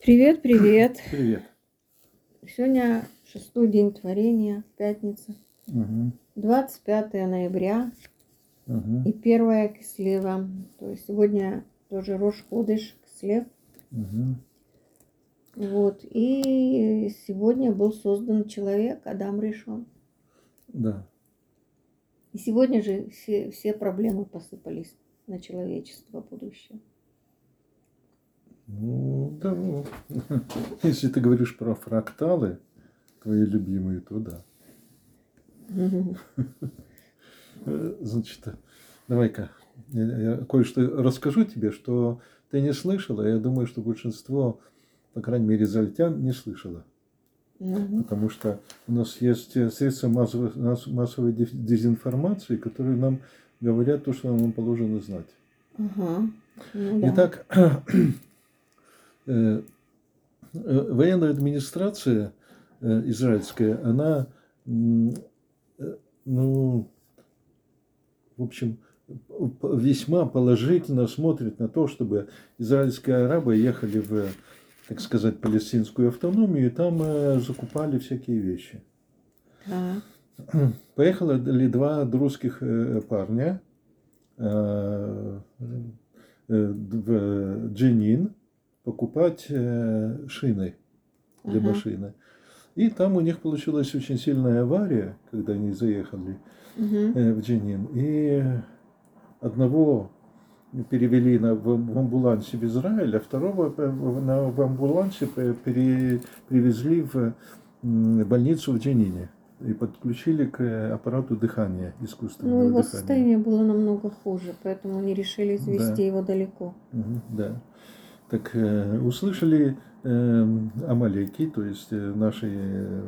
Привет, привет. Привет. Сегодня шестой день творения, пятница, Угу. 25 ноября Угу. и первая кислева. То есть сегодня тоже Рош Ходыш, кислев. Угу. Вот. И сегодня был создан человек, Адам решен. Да. И сегодня же все, все проблемы посыпались на человечество будущее. Ну, да, если ты говоришь про фракталы, твои любимые, то да. Значит, давай-ка, я, кое-что расскажу тебе, что ты не слышала. Я думаю, что большинство, по крайней мере, израильтян не слышало. Потому что у нас есть э, средства массовой, массовой дез- дезинформации, которые нам говорят то, что нам положено знать. Ага. Ну да. Итак, военная администрация э, израильская, она, э, ну, в общем, весьма положительно смотрит на то, чтобы израильские арабы ехали в, так сказать, палестинскую автономию и там э, закупали всякие вещи. Так. Поехали два русских э, парня э, э, в Дженин покупать э, шины для Ага. машины. И там у них получилась очень сильная авария, когда они заехали э, в Дженин. И одного перевели на, в, в амбулансе в Израиль, а второго на, в амбулансе пере- привезли в больницу в Дженине и подключили к аппарату дыхания, искусственного Ну, его дыхания. состояние было намного хуже, поэтому они решили извести Да. его далеко. Мгм, да. Так э, услышали э, амалеки, то есть э, наши э,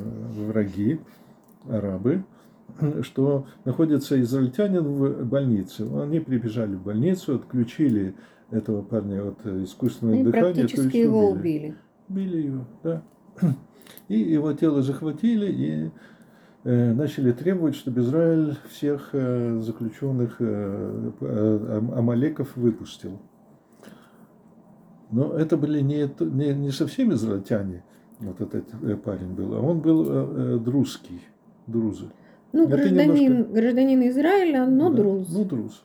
враги, арабы, что находится израильтянин в больнице. Они прибежали в больницу, отключили этого парня от искусственного Они дыхания. практически его убили. убили. Его, да. И его тело захватили и э, начали требовать, чтобы Израиль всех э, заключенных э, ам- амалеков выпустил. Но это были не, не, не совсем израильтяне, вот этот э, парень был, а он был э, э, друзский, друзы. Ну, Это гражданин, немножко- гражданин Израиля, но Да, друз. Ну, друз.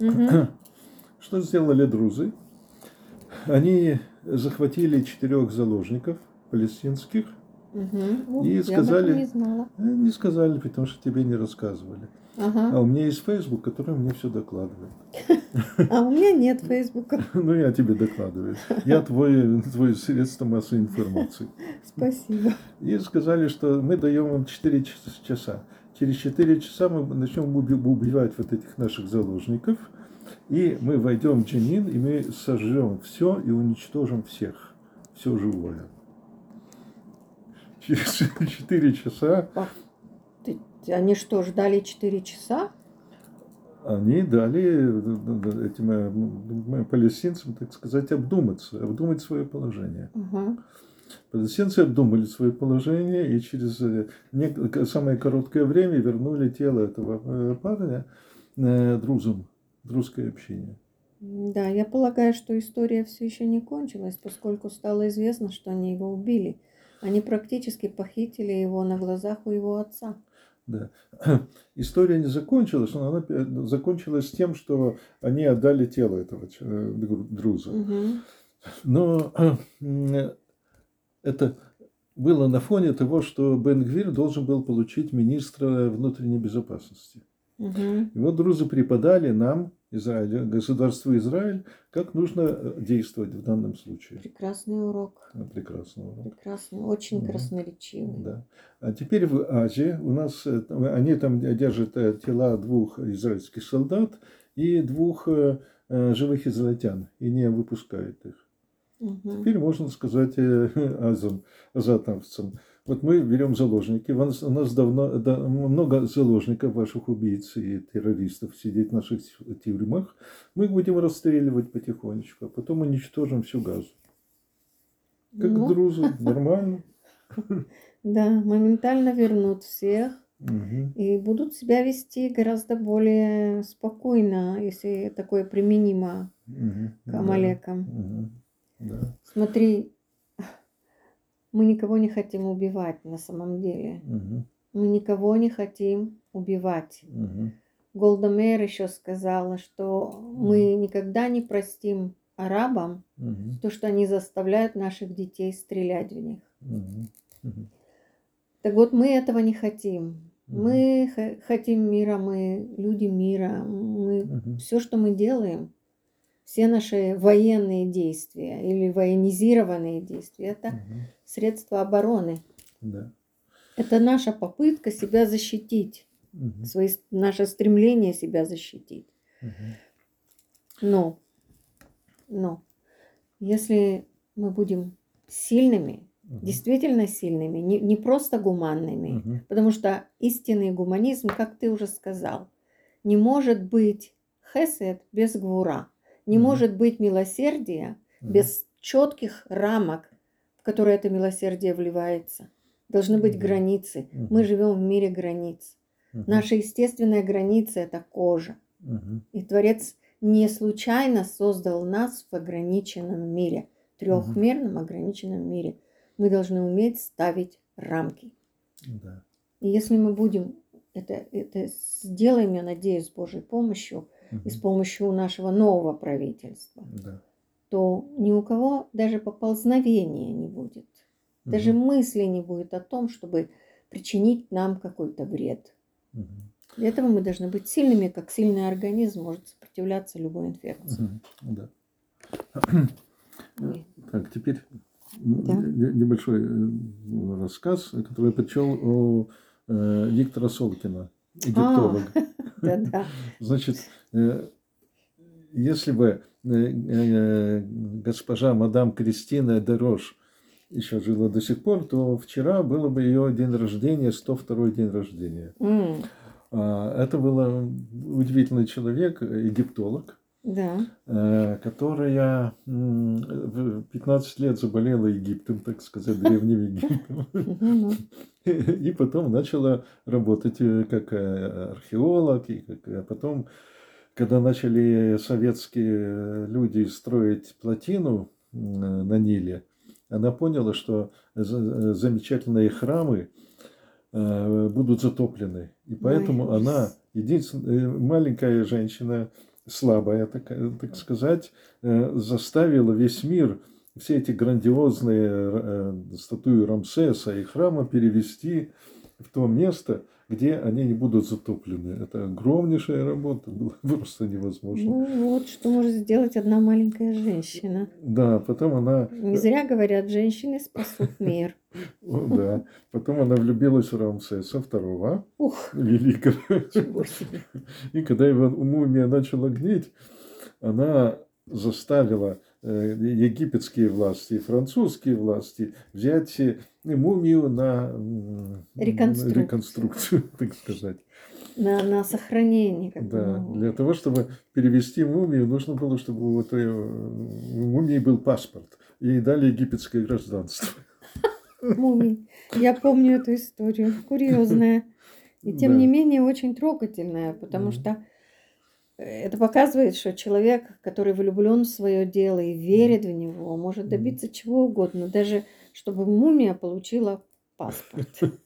Мгм. Что сделали друзы? Они захватили четырех заложников палестинских, Ух, И сказали- не знала. Э, Не сказали, потому что тебе не рассказывали. А Ага. у меня есть Facebook, который мне все докладывает. А у меня нет Фейсбука. Ну, я тебе докладываю. Я твой, твой средство массовой информации. Спасибо. И сказали, что мы даем вам 4 часа. Через 4 часа мы начнем уби- убивать вот этих наших заложников. И мы войдем в Дженин, и мы сожжем все и уничтожим всех. Все живое. Через 4 часа Они что, ждали 4 часа? они дали э, этим э, палестинцам, так сказать, обдуматься, обдумать свое положение. Ага. Палестинцы обдумали свое положение и через э, самое короткое время вернули тело этого э, парня э, друзам, друзской общине. Да, я полагаю, что история все еще не кончилась, поскольку стало известно, что они его убили. Они практически похитили его на глазах у его отца. Да. История не закончилась, но она э, закончилась тем, что они отдали тело этого э, дру- друза. Мгм. Но э, это было на фоне того, что Бен-Гвир должен был получить министра внутренней безопасности. Мгм. И вот друзы преподали нам, Израилю, государству Израиль, как нужно э, действовать в данном случае. Прекрасный урок. Прекрасно. урок. Прекрасный, очень Мгм. красноречивый. Да. А теперь в Азии у нас, э, они там держат э, тела двух израильских солдат и двух живых израильтян и не выпускают их. Мгм. Теперь можно сказать э, азам, азатовцам, вот мы берем заложники, у нас, давно да, много заложников, ваших убийц и террористов сидит в наших тюрьмах, мы их будем расстреливать потихонечку, а потом уничтожим всю газу. Как Ну, друзы, нормально. Да, моментально вернут всех и будут себя вести гораздо более спокойно, если такое применимо к Да. Амалекам. Да. Смотри, Мы никого не хотим убивать на самом деле. Мгм. Мы никого не хотим убивать. Мгм. Голда Меир еще сказала, что мы никогда не простим арабам Мгм. то, что они заставляют наших детей стрелять в них. Мгм. Так вот, мы этого не хотим. Мы х- хотим мира, мы люди мира. Мы Мгм. все, что мы делаем, все наши военные действия или военизированные действия, это Мгм. средства обороны. Да. Это наша попытка себя защитить, Мгм. свои, наше стремление себя защитить. Мгм. Но, но, если мы будем сильными, Мгм. действительно сильными, не, не просто гуманными, Мгм. потому что истинный гуманизм, как ты уже сказал, не может быть хесед без гвура, не Мгм. может быть милосердия Мгм. без четких рамок, в которые это милосердие вливается. Должны быть Мгм. границы. Мгм. Мы живем в мире границ. Мгм. Наша естественная граница это кожа. Мгм. И Творец не случайно создал нас в ограниченном мире, трехмерном ограниченном мире. Мы должны уметь ставить рамки. Да. И если мы будем это, это сделаем, я надеюсь, с Божьей помощью и с помощью нашего нового правительства, Да. то ни у кого даже поползновения не будет. Даже Мгм. мысли не будет о том, чтобы причинить нам какой-то вред. Мгм. Для этого мы должны быть сильными, как сильный организм может сопротивляться любой инфекции. Мгм. Да. Ой. Так, теперь Да. не- небольшой э, рассказ, который я прочел о э, Виктора Солкина, египтолог. Да-да. Значит, э, если бы э, э, госпожа мадам Кристина Дерош еще жила до сих пор, то вчера было бы ее день рождения, 102 день рождения. А, Это был удивительный человек, египтолог, Да. э, которая м, в 15 лет заболела Египтом, так сказать, древним Египтом. И потом начала работать э, как э, археолог, и как, потом, когда начали советские люди строить плотину на Ниле, она поняла, что за- замечательные храмы будут затоплены. И поэтому она, единственная маленькая женщина, слабая, так, так сказать, э, заставила весь мир все эти грандиозные э, статуи Рамсеса и храма перевести в то место, где они не будут затоплены. Это огромнейшая работа, было просто невозможно. Ну вот, что может сделать одна маленькая женщина. Да, потом она, Не зря говорят, женщины спасут мир. о, да, потом она влюбилась в Рамсеса второго великого. И когда его мумия начала гнить, она заставила египетские власти и французские власти взять э, мумию на Реконструкцию. реконструкцию, так сказать. На, на сохранение. Как бы, Да, ну, для того, чтобы перевести мумию, нужно было, чтобы у этой э, мумии был паспорт. Ей дали египетское гражданство. мумий. Я помню эту историю. Курьезная. И тем Да. не менее очень трогательная, потому Мгм. что э, это показывает, что человек, который влюблен в свое дело и верит в него, может добиться чего угодно, даже чтобы мумия получила паспорт.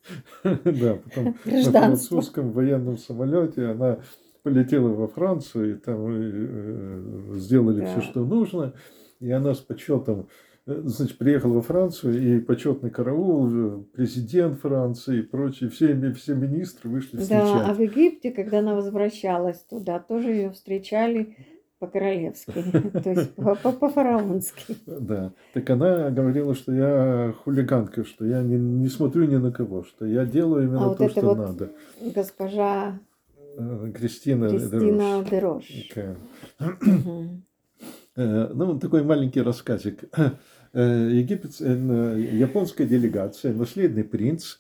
Да, потом на французском военном самолете она полетела во Францию, и там э, сделали Да. все, что нужно. И она с почетом, э, значит, приехала во Францию, и почетный караул, э, президент Франции и прочие, все, все министры вышли Да, а встречать. в Египте, когда она возвращалась туда, тоже ее встречали по-королевски, то есть по- по- по-фараонски. Да. Так она говорила, что я хулиганка, что я не, не смотрю ни на кого, что я делаю именно А вот то, это что вот надо. Госпожа Э, Кристина, Кристина Дерош. Дерош. Такая. Мгм. Э, Ну, такой маленький рассказик. Э, Египет, э, н- японская делегация, наследный принц,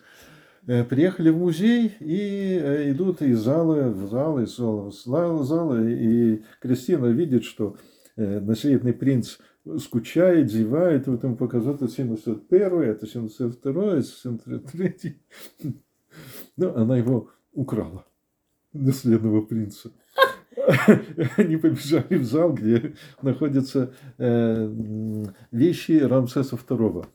э, приехали в музей и э, идут из зала в зал, из зала в зал, и Кристина видит, что э, наследный принц скучает, зевает, вот ему показывают это 71 это 72 это 73 Ну, она его украла, наследного принца. Они побежали в зал, где находятся э, вещи Рамсеса II.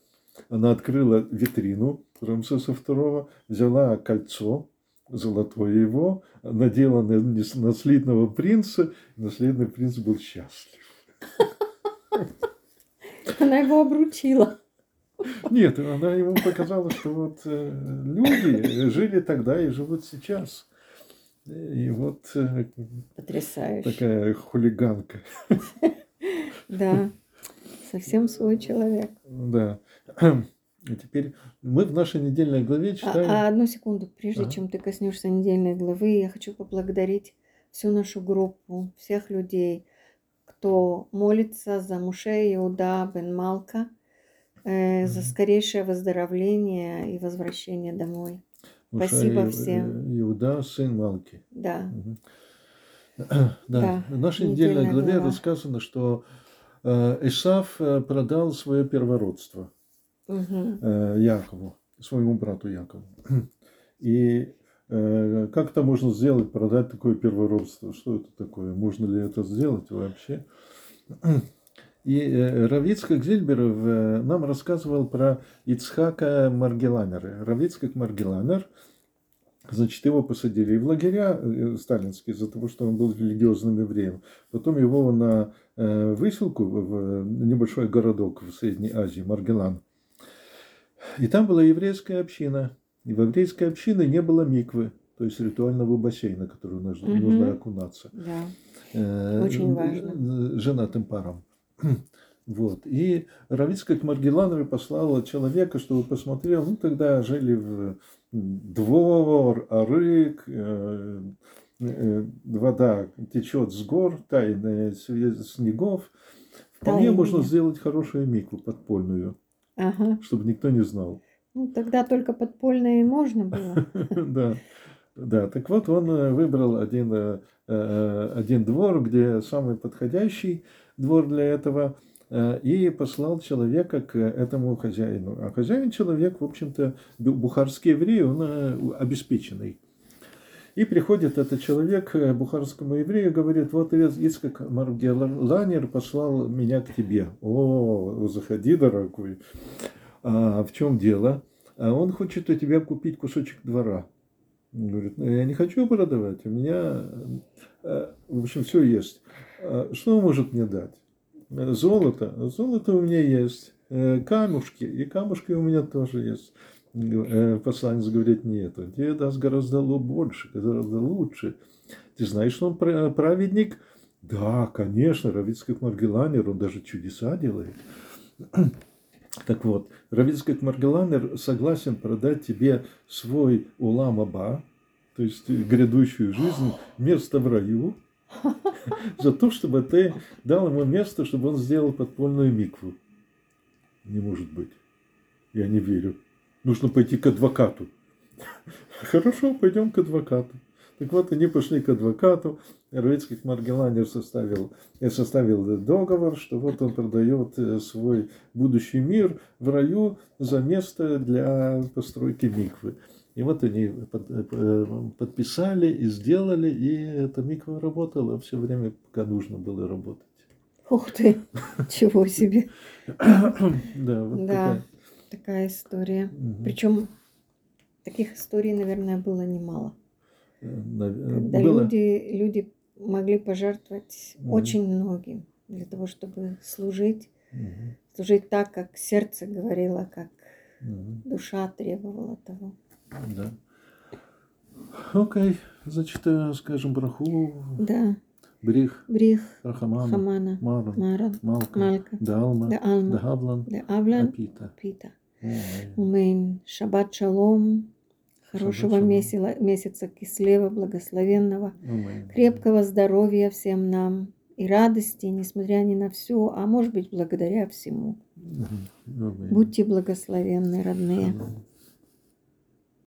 она открыла витрину Рамсеса II, взяла кольцо, золотое его, надела на наследного принца, наследный принц был счастлив. Она его обручила. Нет, она ему показала, что вот э, люди жили тогда и живут сейчас. И вот э, Потрясающе. такая хулиганка. Да, совсем свой человек. Да. И теперь мы в нашей недельной главе А, читаем... а одну секунду, прежде Ага. чем ты коснешься недельной главы, я хочу поблагодарить всю нашу группу, всех людей, кто молится за Муше Иуда Бен Малка, э, за скорейшее выздоровление и возвращение домой. Спасибо И- всем. Иуда, сын Малки. Да, Мгм. Да. Да, В нашей недельной главе глава. рассказано, что э, Исав э, продал свое первородство э, Якову, своему брату Якову. И э, как это можно сделать, продать такое первородство? Что это такое? Можно ли это сделать вообще? И э, Равицкак Зильберов э, нам рассказывал про Ицхака Маргеланера. Равицкак Маргеланер, значит, его посадили в лагеря э, сталинские из-за того, что он был религиозным евреем. Потом его на выселку в небольшой городок в Средней Азии, Маргелан. И там была еврейская община. И в еврейской общине не было миквы, то есть ритуального бассейна, который нужно, Мгм. нужно окунаться Да. Очень важно. женатым парам. Вот. И Равицкак Маргелановой послала человека, чтобы посмотрел. Ну, тогда жили в двор, арык, э, э, вода течет с гор, тайная снегов. Вполне Тайная. можно сделать хорошую микву подпольную, Ага. чтобы никто не знал. Ну, тогда только подпольное и можно было. Да, да. Так вот, он э, выбрал один, э, э, один двор, где самый подходящий двор для этого, э, и послал человека к этому хозяину. А хозяин человек, в общем-то, бу- бухарский еврей, он э, обеспеченный. И приходит этот человек бухарскому еврею говорит, вот Ицкак Маргеланер послал меня к тебе. О, заходи, дорогой. А в чем дело? А он хочет у тебя купить кусочек двора. Он говорит, ну, я не хочу продавать, у меня, э, в общем, все есть. А Что он может мне дать? Э, Золото. Золото у меня есть. Э, Камушки. И камушки у меня тоже есть. Э, Посланец говорит, нет, он тебе даст гораздо больше, гораздо лучше. Ты знаешь, что он пра- праведник? Да, конечно, Равицкак Маргеланер, он даже чудеса делает. Так вот, Равицкак Маргеланер согласен продать тебе свой улам аба, то есть грядущую жизнь, место в раю, за то, чтобы ты дал ему место, чтобы он сделал подпольную микву. Не может быть. Я не верю. Нужно пойти к адвокату. Хорошо, пойдем к адвокату. Так вот, они пошли к адвокату. Равицкий Маргеланер составил, э, составил договор, что вот он продает э, свой будущий мир в раю за место для постройки миквы. И вот они под- э, подписали и сделали, и эта миква работала все время, пока нужно было работать. Ух ты, чего себе. Да, вот Да. такая. Такая история. Мгм. Причем таких историй, наверное, было немало. Э, нав- Когда было- люди, люди могли пожертвовать Мгм. очень многим для того, чтобы служить, Мгм, служить так, как сердце говорило, как мгм, душа требовала того. Да. Окей, значит, скажем, браху, Да, брих, брих, рахамана, хамана, маран, маран, малка, малька, далма, да алма, дахавлан, да авлан, апита. пита. Ой. Умейн. Шаббат шалом. Хорошего месяца, месяца кислева, благословенного. Аминь. Крепкого здоровья всем нам. И радости, несмотря ни на все, а может быть благодаря всему. Мгм. Аминь. Будьте благословенны, родные. Шалом.